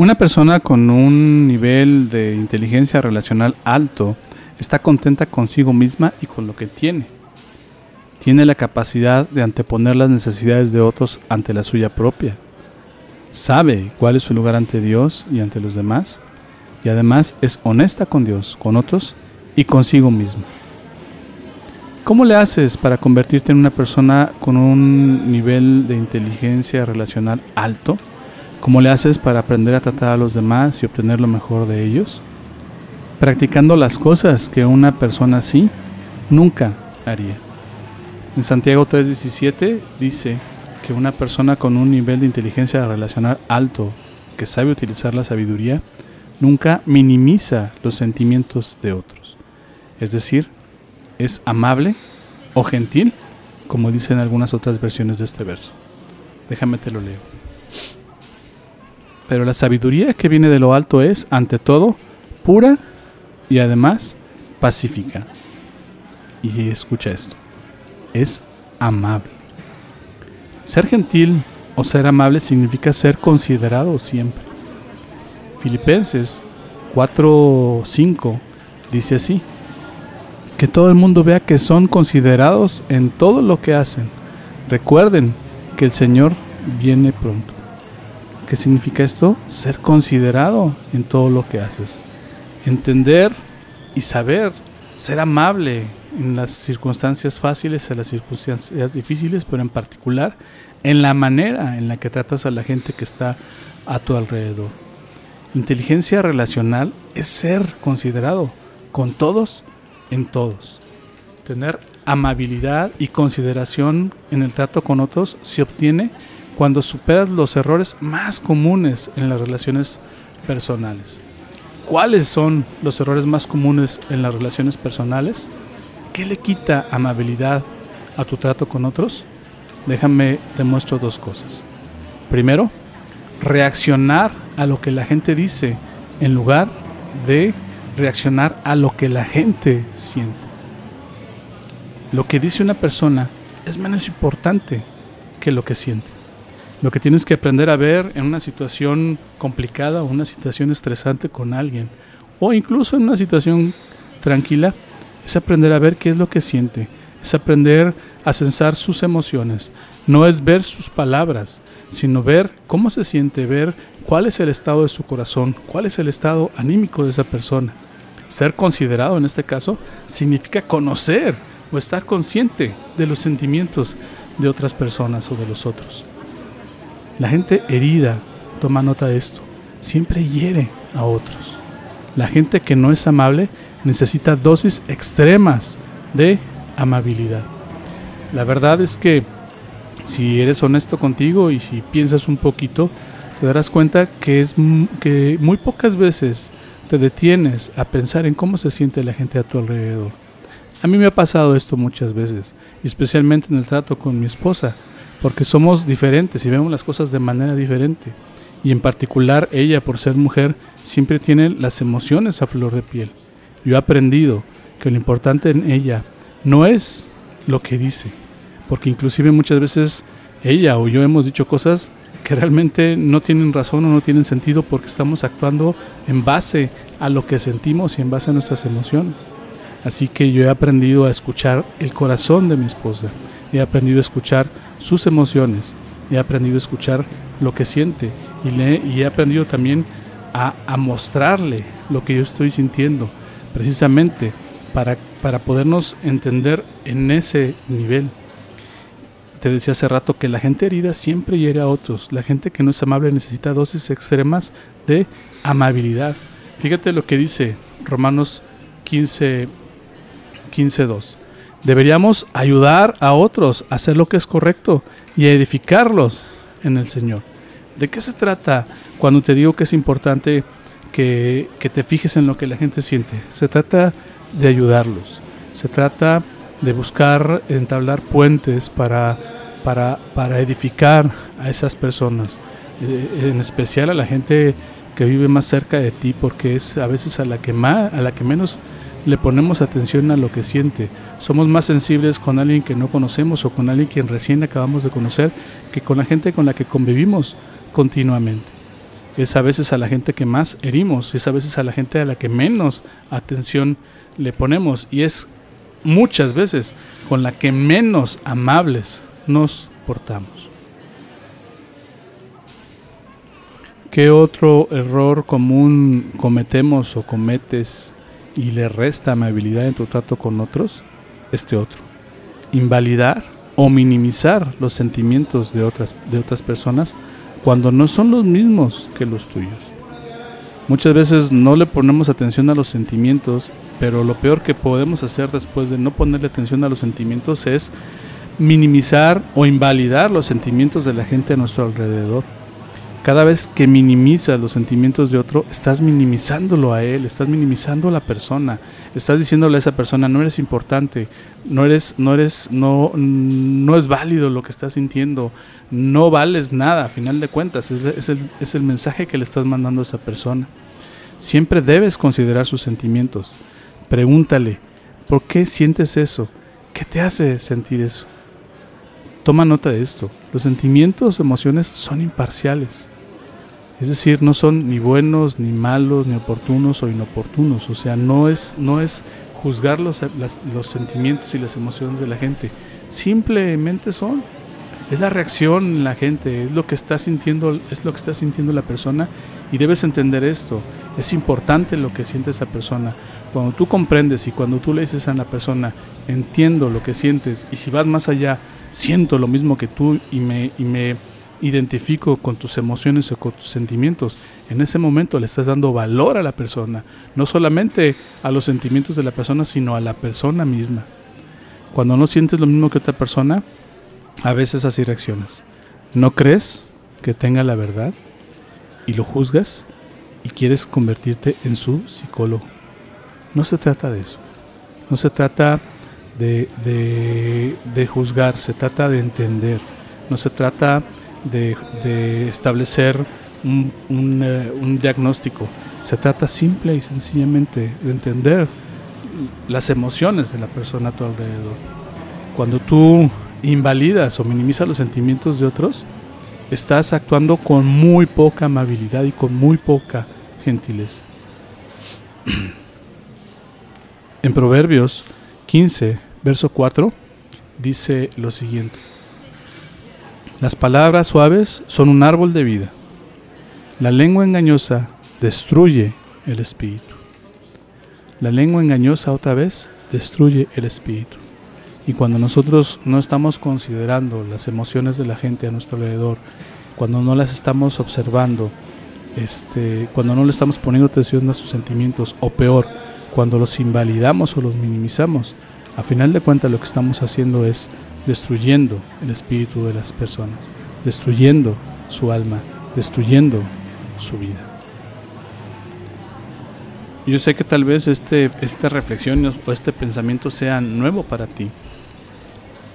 Una persona con un nivel de inteligencia relacional alto está contenta consigo misma y con lo que tiene. Tiene la capacidad de anteponer las necesidades de otros ante la suya propia. Sabe cuál es su lugar ante Dios y ante los demás. Y además es honesta con Dios, con otros y consigo misma. ¿Cómo le haces para convertirte en una persona con un nivel de inteligencia relacional alto? ¿Cómo le haces para aprender a tratar a los demás y obtener lo mejor de ellos? Practicando las cosas que una persona así nunca haría. En Santiago 3:17 dice que una persona con un nivel de inteligencia relacional alto, que sabe utilizar la sabiduría, nunca minimiza los sentimientos de otros. Es decir, es amable o gentil, como dicen algunas otras versiones de este verso. Déjame te lo leo. Pero la sabiduría que viene de lo alto es, ante todo, pura y además pacífica. Y escucha esto, es amable. Ser gentil o ser amable significa ser considerado siempre. Filipenses 4:5 dice así, que todo el mundo vea que son considerados en todo lo que hacen. Recuerden que el Señor viene pronto. ¿Qué significa esto? Ser considerado en todo lo que haces. Entender y saber, ser amable en las circunstancias fáciles, en las circunstancias difíciles, pero en particular en la manera en la que tratas a la gente que está a tu alrededor. Inteligencia relacional es ser considerado con todos en todos. Tener amabilidad y consideración en el trato con otros se obtiene cuando superas los errores más comunes en las relaciones personales. ¿Cuáles son los errores más comunes en las relaciones personales? ¿Qué le quita amabilidad a tu trato con otros? Déjame, te muestro dos cosas. Primero, reaccionar a lo que la gente dice en lugar de reaccionar a lo que la gente siente. Lo que dice una persona es menos importante que lo que siente. Lo que tienes que aprender a ver en una situación complicada o una situación estresante con alguien, o incluso en una situación tranquila, es aprender a ver qué es lo que siente, es aprender a censar sus emociones. No es ver sus palabras, sino ver cómo se siente, ver cuál es el estado de su corazón, cuál es el estado anímico de esa persona. Ser considerado en este caso significa conocer o estar consciente de los sentimientos de otras personas o de los otros. La gente herida, toma nota de esto, siempre hiere a otros. La gente que no es amable necesita dosis extremas de amabilidad. La verdad es que si eres honesto contigo y si piensas un poquito, te darás cuenta que es que muy pocas veces te detienes a pensar en cómo se siente la gente a tu alrededor. A mí me ha pasado esto muchas veces, especialmente en el trato con mi esposa porque somos diferentes y vemos las cosas de manera diferente. Y en particular ella, por ser mujer, siempre tiene las emociones a flor de piel. Yo he aprendido que lo importante en ella no es lo que dice, porque inclusive muchas veces ella o yo hemos dicho cosas que realmente no tienen razón o no tienen sentido porque estamos actuando en base a lo que sentimos y en base a nuestras emociones. Así que yo he aprendido a escuchar el corazón de mi esposa he aprendido a escuchar sus emociones, he aprendido a escuchar lo que siente y, he aprendido también a, a, mostrarle lo que yo estoy sintiendo, precisamente para, para podernos entender en ese nivel. Te decía hace rato que la gente herida siempre hiere a otros. La gente que no es amable necesita dosis extremas de amabilidad. Fíjate lo que dice Romanos 15, 15 2. Deberíamos ayudar a otros a hacer lo que es correcto y edificarlos en el Señor. ¿De qué se trata cuando te digo que es importante que, que te fijes en lo que la gente siente. Se trata de ayudarlos. Se trata de buscar entablar puentes para, para, para edificar a esas personas, eh, en especial a la gente que vive más cerca de ti, porque es a veces a la que más, a la que menos le ponemos atención a lo que siente. Somos más sensibles con alguien que no conocemos o con alguien que recién acabamos de conocer que con la gente con la que convivimos continuamente. Es a veces a la gente que más herimos, es a veces a la gente a la que menos atención le ponemos y es muchas veces con la que menos amables nos portamos. ¿Qué otro error común cometemos o cometes y le resta amabilidad en tu trato con otros? Este otro. Invalidar o minimizar los sentimientos de otras, de otras personas cuando no son los mismos que los tuyos. Muchas veces no le ponemos atención a los sentimientos, pero lo peor que podemos hacer después de no ponerle atención a los sentimientos es minimizar o invalidar los sentimientos de la gente a nuestro alrededor. Cada vez que minimizas los sentimientos de otro, estás minimizándolo a él, estás minimizando a la persona, estás diciéndole a esa persona no eres importante, no eres, no eres, no, no es válido lo que estás sintiendo, no vales nada, a final de cuentas, es, el, es el mensaje que le estás mandando a esa persona. Siempre debes considerar sus sentimientos. Pregúntale, ¿por qué sientes eso? ¿Qué te hace sentir eso? Toma nota de esto. Los sentimientos, emociones son imparciales. Es decir, no son ni buenos, ni malos, ni oportunos o inoportunos. O sea, no es, no es juzgar los, los sentimientos y las emociones de la gente. Simplemente son es la reacción la gente, es lo que está sintiendo, es lo que está sintiendo la persona y debes entender esto. Es importante lo que siente esa persona. Cuando tú comprendes y cuando tú le dices a la persona, entiendo lo que sientes y si vas más allá, siento lo mismo que tú y me, y me identifico con tus emociones o con tus sentimientos, en ese momento le estás dando valor a la persona, no solamente a los sentimientos de la persona, sino a la persona misma. Cuando no sientes lo mismo que otra persona, a veces así reaccionas. No crees que tenga la verdad y lo juzgas y quieres convertirte en su psicólogo. No se trata de eso. No se trata de, de, juzgar, se trata de entender. No se trata de, de establecer un, un, eh, un, diagnóstico. Se trata simple y sencillamente de entender las emociones de la persona a tu alrededor. Cuando tú invalidas o minimizas los sentimientos de otros, estás actuando con muy poca amabilidad y con muy poca gentileza. En Proverbios 15, verso 4, dice lo siguiente. Las palabras suaves son un árbol de vida. La lengua engañosa destruye el espíritu. La lengua engañosa otra vez destruye el espíritu. Y cuando nosotros no estamos considerando las emociones de la gente a nuestro alrededor, cuando no las estamos observando, este, cuando no le estamos poniendo atención a sus sentimientos, o peor, cuando los invalidamos o los minimizamos, a final de cuentas lo que estamos haciendo es destruyendo el espíritu de las personas, destruyendo su alma, destruyendo su vida. Yo sé que tal vez este, esta reflexión o este pensamiento sea nuevo para ti.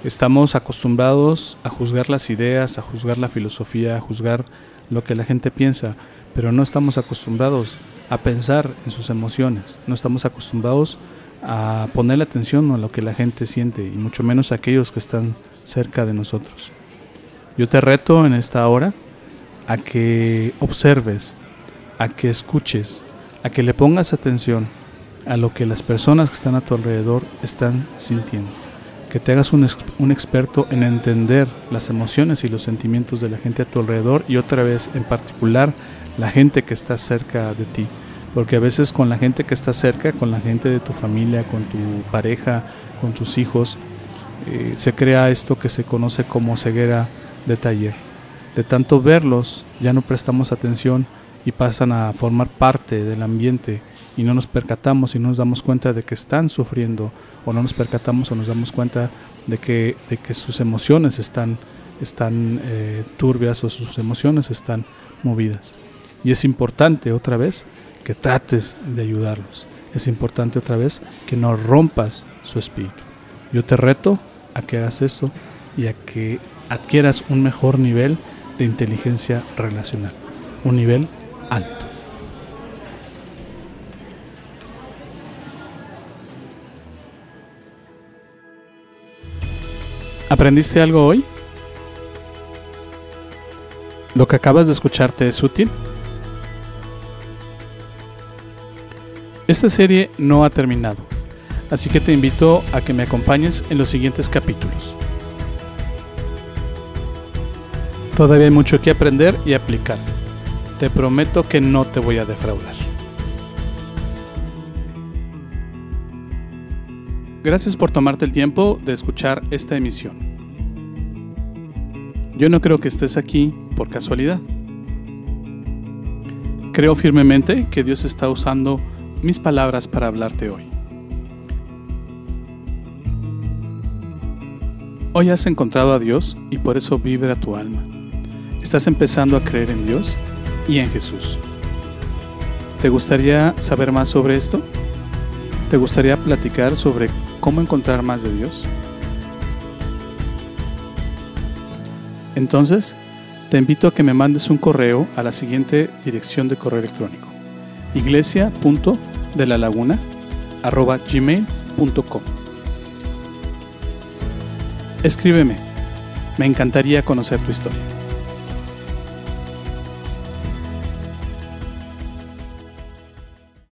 Estamos acostumbrados a juzgar las ideas, a juzgar la filosofía, a juzgar lo que la gente piensa, pero no estamos acostumbrados a pensar en sus emociones, no estamos acostumbrados a ponerle atención a lo que la gente siente y mucho menos a aquellos que están cerca de nosotros. Yo te reto en esta hora a que observes, a que escuches, a que le pongas atención a lo que las personas que están a tu alrededor están sintiendo. Que te hagas un, experto en entender las emociones y los sentimientos de la gente a tu alrededor y otra vez en particular la gente que está cerca de ti. Porque a veces con la gente que está cerca, con la gente de tu familia, con tu pareja, con tus hijos, eh, se crea esto que se conoce como ceguera de taller. De tanto verlos, ya no prestamos atención y pasan a formar parte del ambiente y no nos percatamos y no nos damos cuenta de que están sufriendo o no nos percatamos o nos damos cuenta de que, de que sus emociones están, están eh, turbias o sus emociones están movidas. Y es importante otra vez que trates de ayudarlos. Es importante otra vez que no rompas su espíritu. Yo te reto a que hagas esto y a que adquieras un mejor nivel de inteligencia relacional, un nivel alto. ¿Aprendiste algo hoy? ¿Lo que acabas de escucharte es útil? Esta serie no ha terminado, así que te invito a que me acompañes en los siguientes capítulos. Todavía hay mucho que aprender y aplicar. Te prometo que no te voy a defraudar. Gracias por tomarte el tiempo de escuchar esta emisión. Yo no creo que estés aquí por casualidad. Creo firmemente que Dios está usando mis palabras para hablarte hoy. Hoy has encontrado a Dios y por eso vibra tu alma. Estás empezando a creer en Dios y en Jesús. ¿Te gustaría saber más sobre esto? ¿Te gustaría platicar sobre cómo encontrar más de Dios? Entonces, te invito a que me mandes un correo a la siguiente dirección de correo electrónico iglesia.delalaguna.gmail.com Escríbeme, me encantaría conocer tu historia.